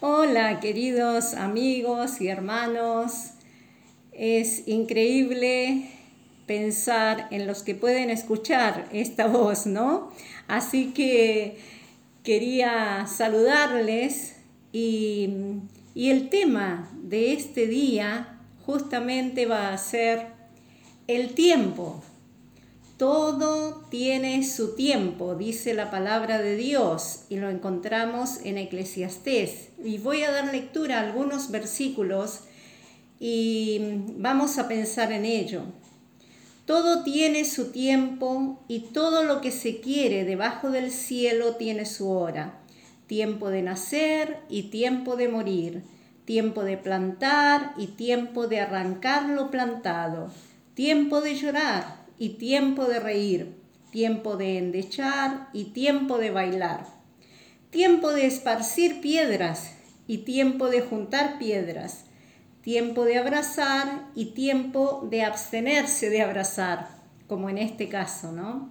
Hola queridos amigos y hermanos. Es increíble pensar en los que pueden escuchar esta voz, ¿no? Así que quería saludarles y, y el tema de este día justamente va a ser el tiempo. Todo tiene su tiempo, dice la palabra de Dios, y lo encontramos en Eclesiastés. Y voy a dar lectura a algunos versículos y vamos a pensar en ello. Todo tiene su tiempo y todo lo que se quiere debajo del cielo tiene su hora. Tiempo de nacer y tiempo de morir. Tiempo de plantar y tiempo de arrancar lo plantado. Tiempo de llorar y tiempo de reír, tiempo de endechar y tiempo de bailar, tiempo de esparcir piedras y tiempo de juntar piedras, tiempo de abrazar y tiempo de abstenerse de abrazar, como en este caso, ¿no?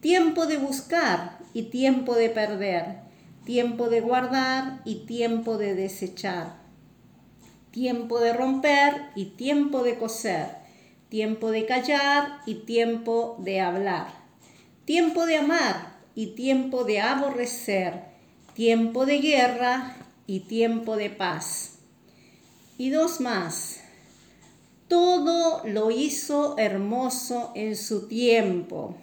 Tiempo de buscar y tiempo de perder, tiempo de guardar y tiempo de desechar, tiempo de romper y tiempo de coser, tiempo de callar y tiempo de hablar, tiempo de amar y tiempo de aborrecer, tiempo de guerra y tiempo de paz. Y dos más. Todo lo hizo hermoso en su tiempo.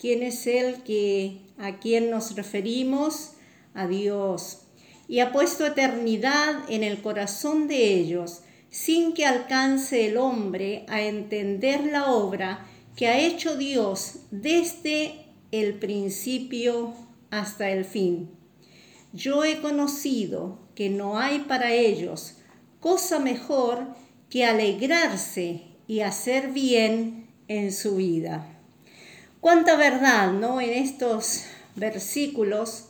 ¿Quién es el que a quien nos referimos? A Dios. Y ha puesto eternidad en el corazón de ellos sin que alcance el hombre a entender la obra que ha hecho Dios desde el principio hasta el fin. Yo he conocido que no hay para ellos cosa mejor que alegrarse y hacer bien en su vida. Cuánta verdad, ¿no? En estos versículos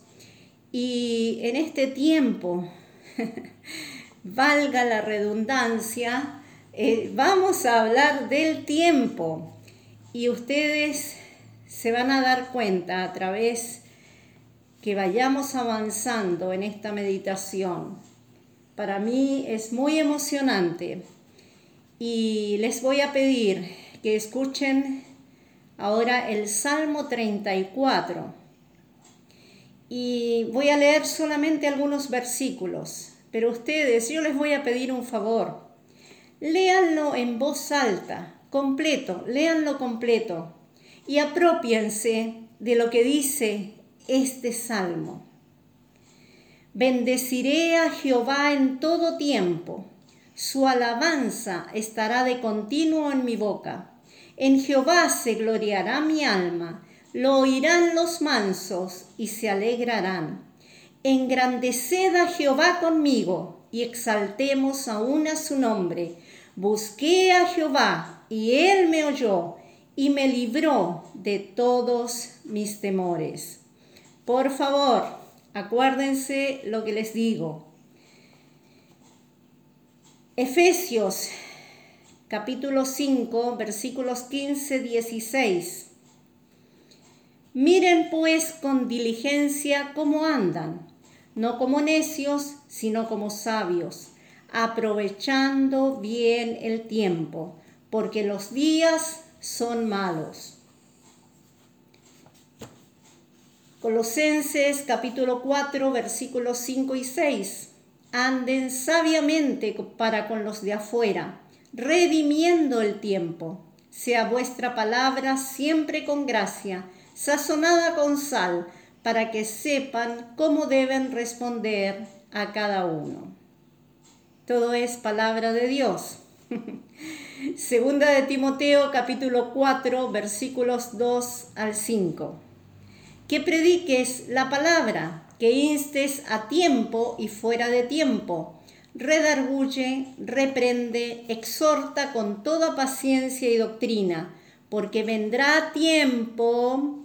y en este tiempo valga la redundancia, eh, vamos a hablar del tiempo. Y ustedes se van a dar cuenta a través que vayamos avanzando en esta meditación. Para mí es muy emocionante. Y les voy a pedir que escuchen ahora el Salmo 34 y voy a leer solamente algunos versículos pero ustedes, yo les voy a pedir un favor. Léanlo en voz alta, completo, léanlo completo y apropiense de lo que dice este salmo. Bendeciré a Jehová en todo tiempo, su alabanza estará de continuo en mi boca. En Jehová se gloriará mi alma, lo oirán los mansos y se alegrarán. Engrandeced a Jehová conmigo y exaltemos aún a su nombre. Busqué a Jehová y él me oyó y me libró de todos mis temores. Por favor, acuérdense lo que les digo. Efesios capítulo 5 versículos 15, 16. Miren pues con diligencia cómo andan no como necios, sino como sabios, aprovechando bien el tiempo, porque los días son malos. Colosenses capítulo 4 versículos 5 y 6. Anden sabiamente para con los de afuera, redimiendo el tiempo. Sea vuestra palabra siempre con gracia, sazonada con sal, para que sepan cómo deben responder a cada uno. Todo es palabra de Dios. Segunda de Timoteo capítulo 4 versículos 2 al 5. Que prediques la palabra, que instes a tiempo y fuera de tiempo, redarguye, reprende, exhorta con toda paciencia y doctrina, porque vendrá tiempo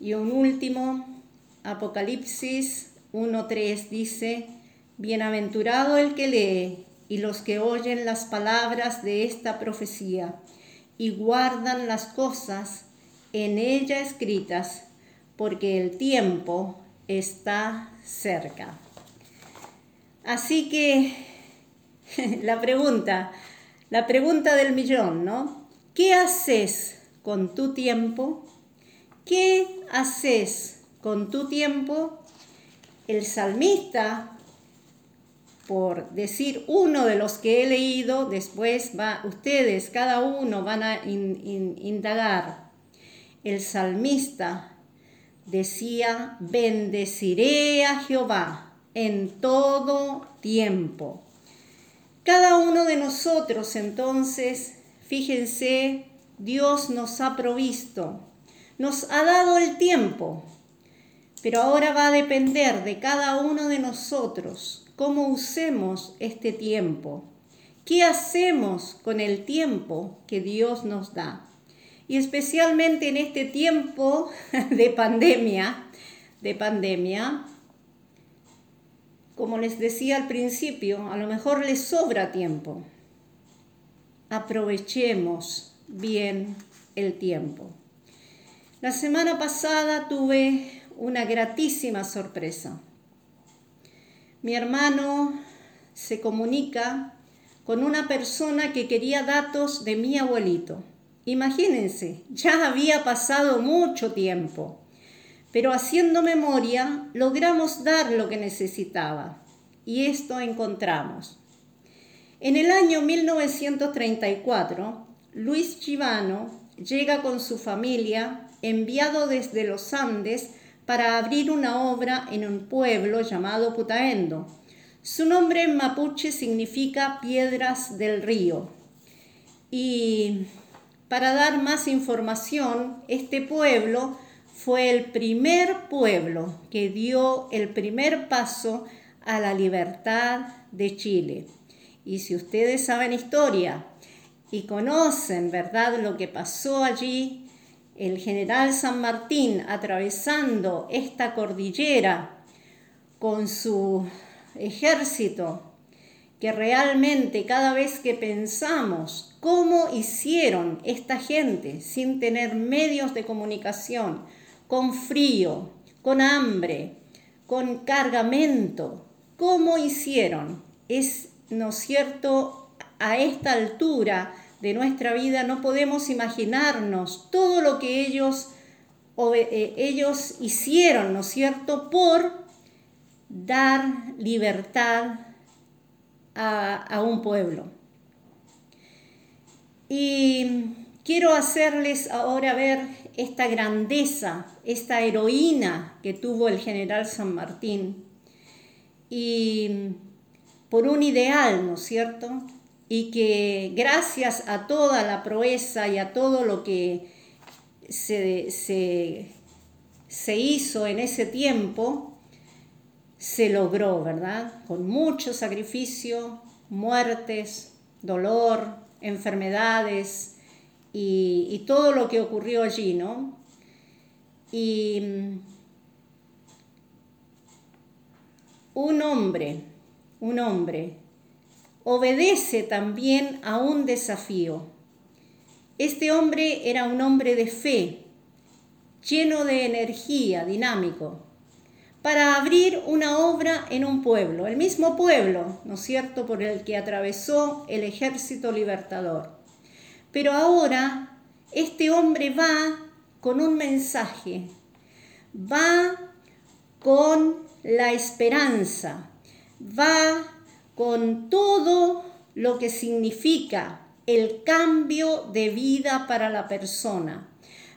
Y un último, Apocalipsis 1.3 dice, Bienaventurado el que lee y los que oyen las palabras de esta profecía y guardan las cosas en ella escritas, porque el tiempo está cerca. Así que la pregunta, la pregunta del millón, ¿no? ¿Qué haces con tu tiempo? ¿Qué haces con tu tiempo? El salmista, por decir uno de los que he leído, después va, ustedes, cada uno van a indagar el salmista decía, bendeciré a Jehová en todo tiempo. Cada uno de nosotros entonces, fíjense, Dios nos ha provisto, nos ha dado el tiempo, pero ahora va a depender de cada uno de nosotros cómo usemos este tiempo. ¿Qué hacemos con el tiempo que Dios nos da? y especialmente en este tiempo de pandemia, de pandemia, como les decía al principio, a lo mejor les sobra tiempo. Aprovechemos bien el tiempo. La semana pasada tuve una gratísima sorpresa. Mi hermano se comunica con una persona que quería datos de mi abuelito. Imagínense, ya había pasado mucho tiempo, pero haciendo memoria logramos dar lo que necesitaba y esto encontramos. En el año 1934, Luis Chivano llega con su familia, enviado desde los Andes, para abrir una obra en un pueblo llamado Putaendo. Su nombre en mapuche significa piedras del río. Y para dar más información, este pueblo fue el primer pueblo que dio el primer paso a la libertad de Chile. Y si ustedes saben historia y conocen, ¿verdad?, lo que pasó allí, el general San Martín atravesando esta cordillera con su ejército que realmente cada vez que pensamos cómo hicieron esta gente sin tener medios de comunicación, con frío, con hambre, con cargamento, cómo hicieron, es, ¿no es cierto?, a esta altura de nuestra vida no podemos imaginarnos todo lo que ellos, eh, ellos hicieron, ¿no es cierto?, por dar libertad a, un pueblo. Y quiero hacerles ahora ver esta grandeza, esta heroína que tuvo el general San Martín. Y por un ideal, ¿no es cierto? Y que gracias a toda la proeza y a todo lo que se, se hizo en ese tiempo, se logró, ¿verdad? Con mucho sacrificio, muertes, dolor, enfermedades y, todo lo que ocurrió allí, ¿no? Y mm, un hombre, un hombre, obedece también a un desafío. Este hombre era un hombre de fe, lleno de energía, dinámico para abrir una obra en un pueblo, el mismo pueblo, ¿no es cierto?, por el que atravesó el ejército libertador. Pero ahora este hombre va con un mensaje, va con la esperanza, va con todo lo que significa el cambio de vida para la persona,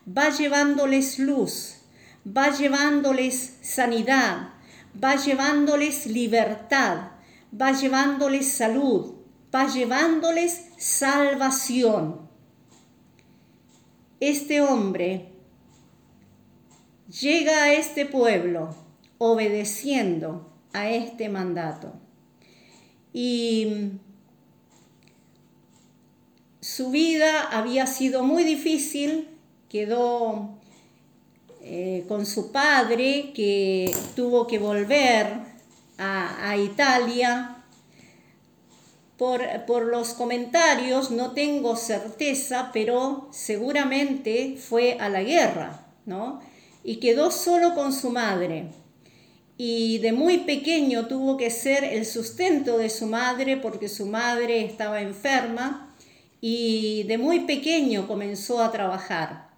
va llevándoles luz, va llevándoles sanidad, va llevándoles libertad, va llevándoles salud, va llevándoles salvación. Este hombre llega a este pueblo, obedeciendo a este mandato. Y su vida había sido muy difícil, quedó eh, con su padre que tuvo que volver a, Italia. Por, por, los comentarios no tengo certeza, pero seguramente fue a la guerra, ¿no? Y quedó solo con su madre. Y de muy pequeño tuvo que ser el sustento de su madre porque su madre estaba enferma y de muy pequeño comenzó a trabajar.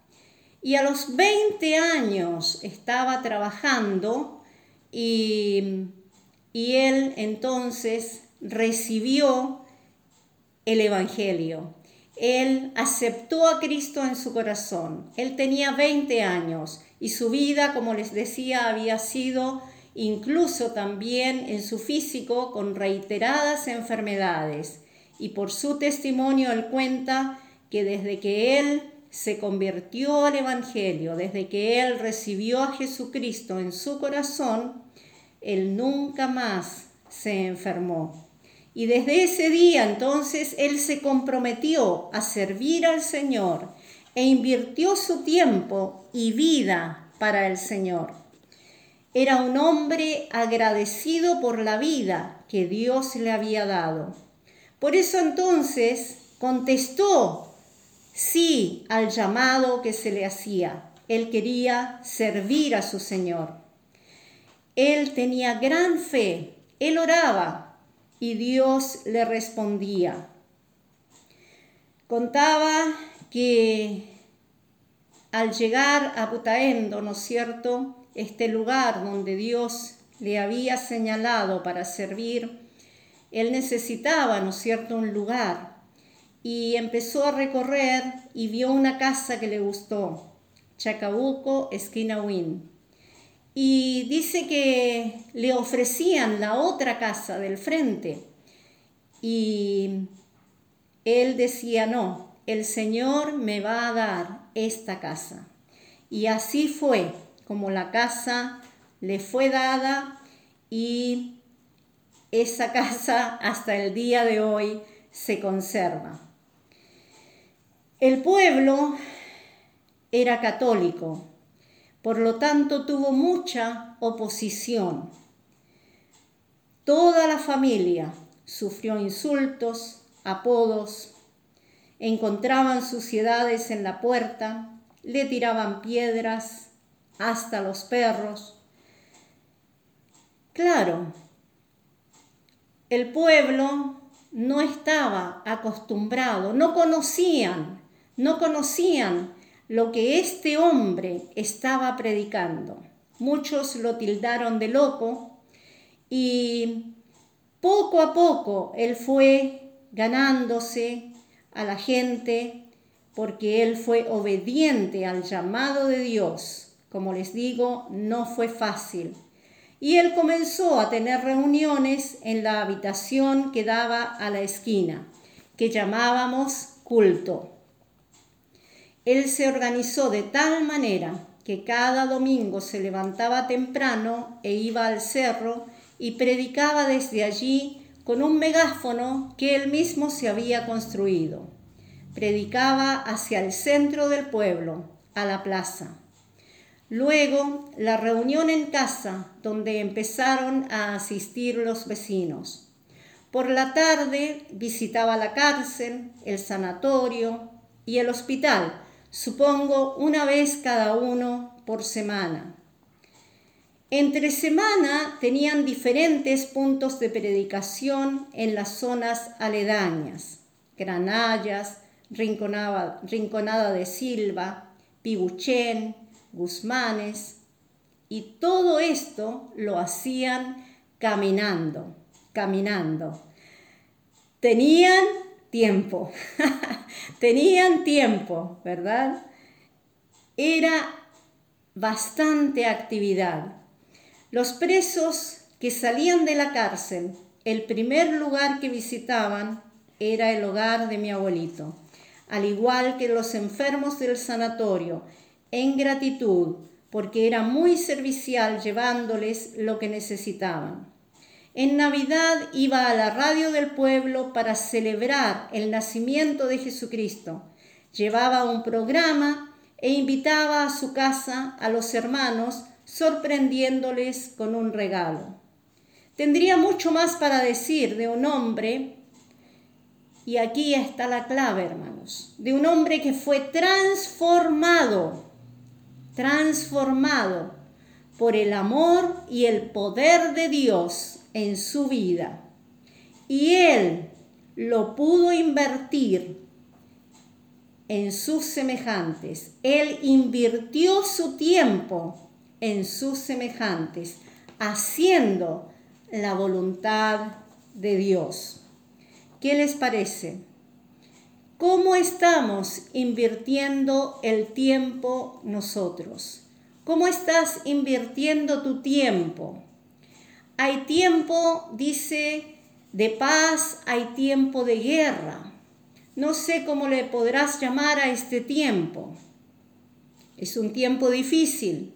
Y a los 20 años estaba trabajando y, y él entonces recibió el Evangelio. Él aceptó a Cristo en su corazón. Él tenía 20 años y su vida, como les decía, había sido incluso también en su físico con reiteradas enfermedades. Y por su testimonio él cuenta que desde que él se convirtió al Evangelio, desde que él recibió a Jesucristo en su corazón, él nunca más se enfermó. Y desde ese día entonces él se comprometió a servir al Señor e invirtió su tiempo y vida para el Señor. Era un hombre agradecido por la vida que Dios le había dado. Por eso entonces contestó sí al llamado que se le hacía. Él quería servir a su Señor. Él tenía gran fe, él oraba y Dios le respondía. Contaba que al llegar a Butaendo, ¿no es cierto?, este lugar donde Dios le había señalado para servir, él necesitaba, ¿no es cierto?, un lugar y empezó a recorrer y vio una casa que le gustó, Chacabuco, esquina Win. Y dice que le ofrecían la otra casa del frente y él decía, no, el Señor me va a dar esta casa. Y así fue como la casa le fue dada y esa casa hasta el día de hoy se conserva. El pueblo era católico, por lo tanto tuvo mucha oposición. Toda la familia sufrió insultos, apodos, encontraban suciedades en la puerta, le tiraban piedras, hasta los perros. Claro, el pueblo no estaba acostumbrado, no conocían no conocían lo que este hombre estaba predicando. Muchos lo tildaron de loco y poco a poco él fue ganándose a la gente porque él fue obediente al llamado de Dios. Como les digo, no fue fácil. Y él comenzó a tener reuniones en la habitación que daba a la esquina, que llamábamos culto. Él se organizó de tal manera que cada domingo se levantaba temprano e iba al cerro y predicaba desde allí con un megáfono que él mismo se había construido. Predicaba hacia el centro del pueblo, a la plaza. Luego, la reunión en casa, donde empezaron a asistir los vecinos. Por la tarde visitaba la cárcel, el sanatorio y el hospital, supongo una vez cada uno por semana. Entre semana tenían diferentes puntos de predicación en las zonas aledañas, Granallas, Rinconada, de Silva, Piguchén, Guzmanes, y todo esto lo hacían caminando, caminando. Tenían tiempo. Tenían tiempo, ¿verdad? Era bastante actividad. Los presos que salían de la cárcel, el primer lugar que visitaban era el hogar de mi abuelito, al igual que los enfermos del sanatorio, en gratitud porque era muy servicial llevándoles lo que necesitaban. En Navidad iba a la radio del pueblo para celebrar el nacimiento de Jesucristo. Llevaba un programa e invitaba a su casa a los hermanos sorprendiéndoles con un regalo. Tendría mucho más para decir de un hombre, y aquí está la clave, hermanos, de un hombre que fue transformado, transformado por el amor y el poder de Dios en su vida. Y él lo pudo invertir en sus semejantes. Él invirtió su tiempo en sus semejantes, haciendo la voluntad de Dios. ¿Qué les parece? ¿Cómo estamos invirtiendo el tiempo nosotros? ¿Cómo estás invirtiendo tu tiempo? Hay tiempo, dice, de paz, hay tiempo de guerra. No sé cómo le podrás llamar a este tiempo. Es un tiempo difícil,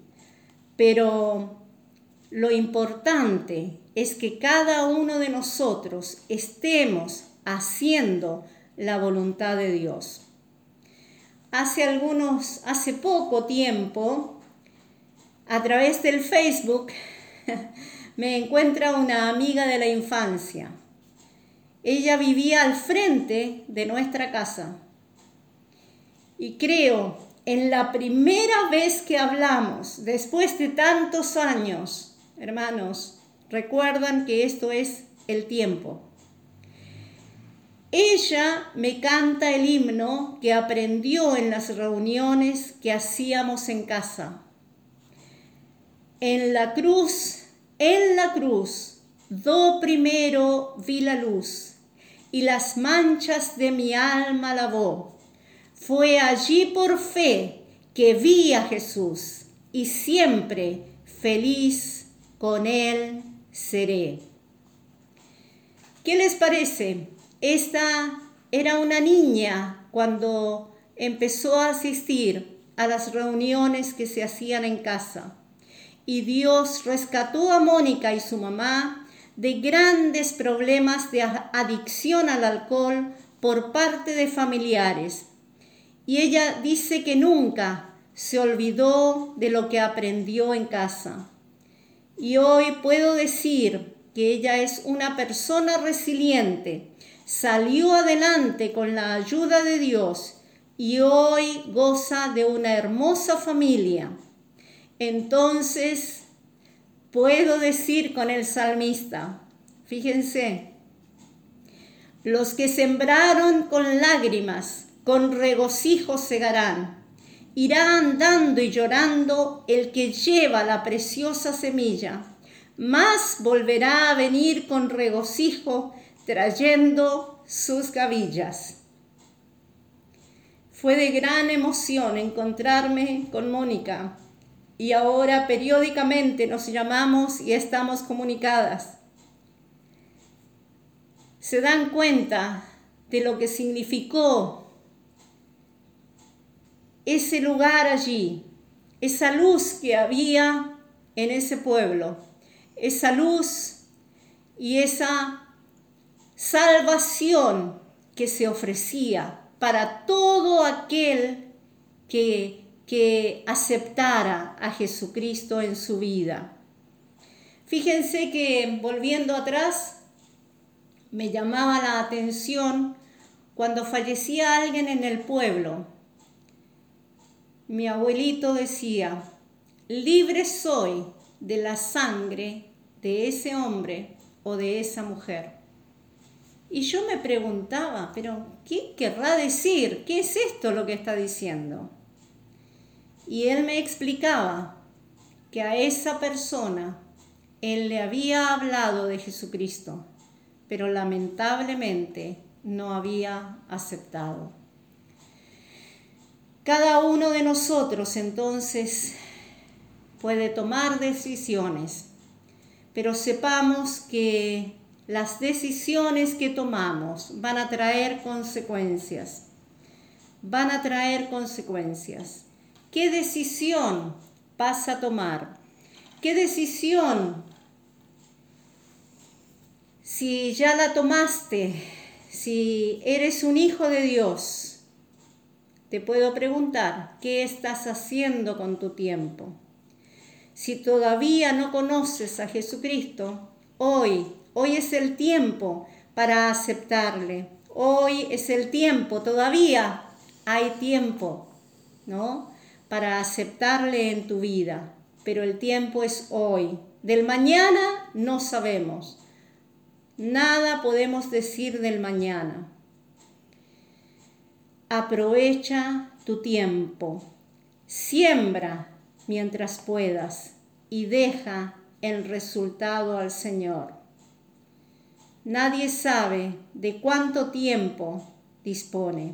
pero lo importante es que cada uno de nosotros estemos haciendo la voluntad de Dios. Hace algunos, hace poco tiempo, a través del Facebook, me encuentra una amiga de la infancia. Ella vivía al frente de nuestra casa. Y creo, en la primera vez que hablamos, después de tantos años, hermanos, recuerdan que esto es el tiempo. Ella me canta el himno que aprendió en las reuniones que hacíamos en casa. En la cruz en la cruz, do primero vi la luz, y las manchas de mi alma lavó. Fue allí por fe que vi a Jesús, y siempre feliz con Él seré. ¿Qué les parece? Esta era una niña cuando empezó a asistir a las reuniones que se hacían en casa y Dios rescató a Mónica y su mamá de grandes problemas de adicción al alcohol por parte de familiares. Y ella dice que nunca se olvidó de lo que aprendió en casa. Y hoy puedo decir que ella es una persona resiliente, salió adelante con la ayuda de Dios y hoy goza de una hermosa familia entonces puedo decir con el salmista, fíjense, los que sembraron con lágrimas, con regocijo segarán. Irá andando y llorando el que lleva la preciosa semilla, más volverá a venir con regocijo trayendo sus gavillas. Fue de gran emoción encontrarme con Mónica y ahora periódicamente nos llamamos y estamos comunicadas. Se dan cuenta de lo que significó ese lugar allí, esa luz que había en ese pueblo, esa luz y esa salvación que se ofrecía para todo aquel que que aceptara a Jesucristo en su vida. Fíjense que volviendo atrás, me llamaba la atención cuando fallecía alguien en el pueblo. Mi abuelito decía, libre soy de la sangre de ese hombre o de esa mujer. Y yo me preguntaba, pero ¿qué querrá decir? ¿Qué es esto lo que está diciendo? Y él me explicaba que a esa persona él le había hablado de Jesucristo, pero lamentablemente no había aceptado. Cada uno de nosotros entonces puede tomar decisiones, pero sepamos que las decisiones que tomamos van a traer consecuencias, van a traer consecuencias. ¿Qué decisión vas a tomar? ¿Qué decisión? Si ya la tomaste, si eres un hijo de Dios, te puedo preguntar, ¿qué estás haciendo con tu tiempo? Si todavía no conoces a Jesucristo, hoy, hoy es el tiempo para aceptarle. Hoy es el tiempo, todavía hay tiempo, ¿no? Para aceptarle en tu vida, pero el tiempo es hoy. Del mañana no sabemos. Nada podemos decir del mañana. Aprovecha tu tiempo. Siembra mientras puedas y deja el resultado al Señor. Nadie sabe de cuánto tiempo dispone.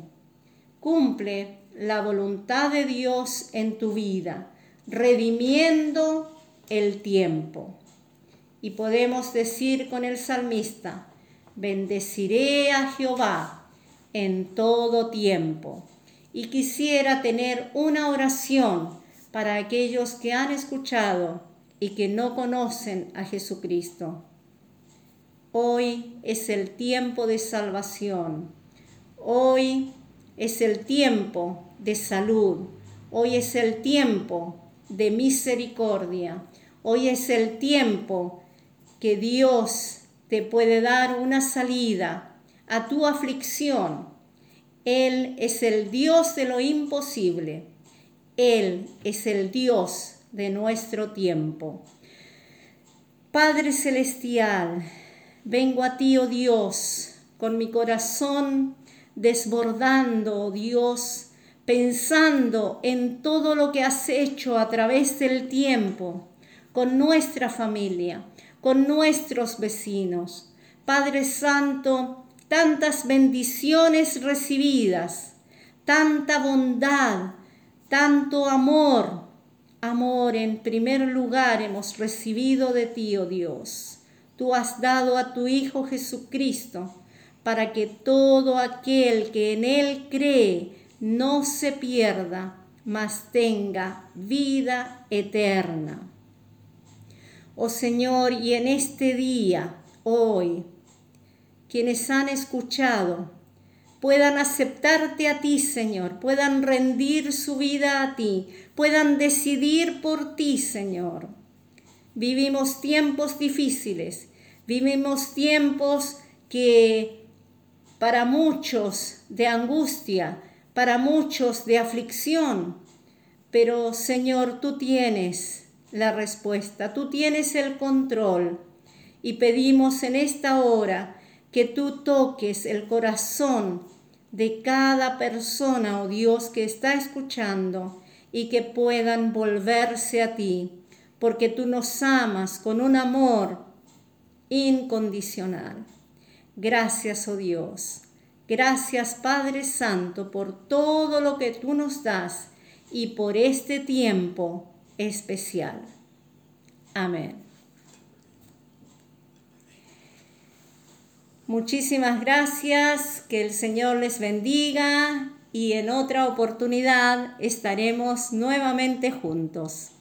Cumple la voluntad de Dios en tu vida, redimiendo el tiempo. Y podemos decir con el salmista, bendeciré a Jehová en todo tiempo. Y quisiera tener una oración para aquellos que han escuchado y que no conocen a Jesucristo. Hoy es el tiempo de salvación. Hoy es el tiempo de salud. Hoy es el tiempo de misericordia. Hoy es el tiempo que Dios te puede dar una salida a tu aflicción. Él es el Dios de lo imposible. Él es el Dios de nuestro tiempo. Padre Celestial, vengo a ti, oh Dios, con mi corazón desbordando, oh Dios, pensando en todo lo que has hecho a través del tiempo, con nuestra familia, con nuestros vecinos. Padre Santo, tantas bendiciones recibidas, tanta bondad, tanto amor. Amor en primer lugar hemos recibido de ti, oh Dios. Tú has dado a tu Hijo Jesucristo para que todo aquel que en Él cree no se pierda, mas tenga vida eterna. Oh Señor, y en este día, hoy, quienes han escuchado, puedan aceptarte a ti, Señor, puedan rendir su vida a ti, puedan decidir por ti, Señor. Vivimos tiempos difíciles, vivimos tiempos que para muchos de angustia, para muchos de aflicción, pero Señor, tú tienes la respuesta, tú tienes el control. Y pedimos en esta hora que tú toques el corazón de cada persona, oh Dios, que está escuchando y que puedan volverse a ti, porque tú nos amas con un amor incondicional. Gracias, oh Dios. Gracias, Padre Santo, por todo lo que tú nos das y por este tiempo especial. Amén. Muchísimas gracias, que el Señor les bendiga y en otra oportunidad estaremos nuevamente juntos.